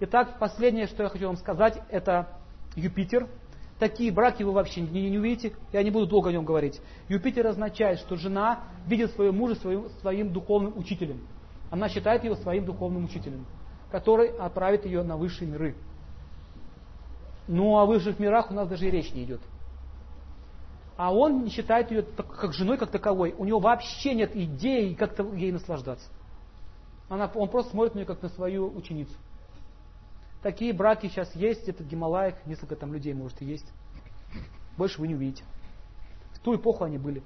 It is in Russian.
Итак, последнее, что я хочу вам сказать, это Юпитер. Такие браки вы вообще не, не увидите, я не буду долго о нем говорить. Юпитер означает, что жена видит своего мужа своим, своим духовным учителем. Она считает его своим духовным учителем, который отправит ее на высшие миры. Ну, о высших мирах у нас даже и речь не идет. А он не считает ее как женой как таковой. У него вообще нет идеи как-то ей наслаждаться. Она, он просто смотрит на нее как на свою ученицу. Такие браки сейчас есть, это в Гималаях, несколько там людей может и есть. Больше вы не увидите. В ту эпоху они были.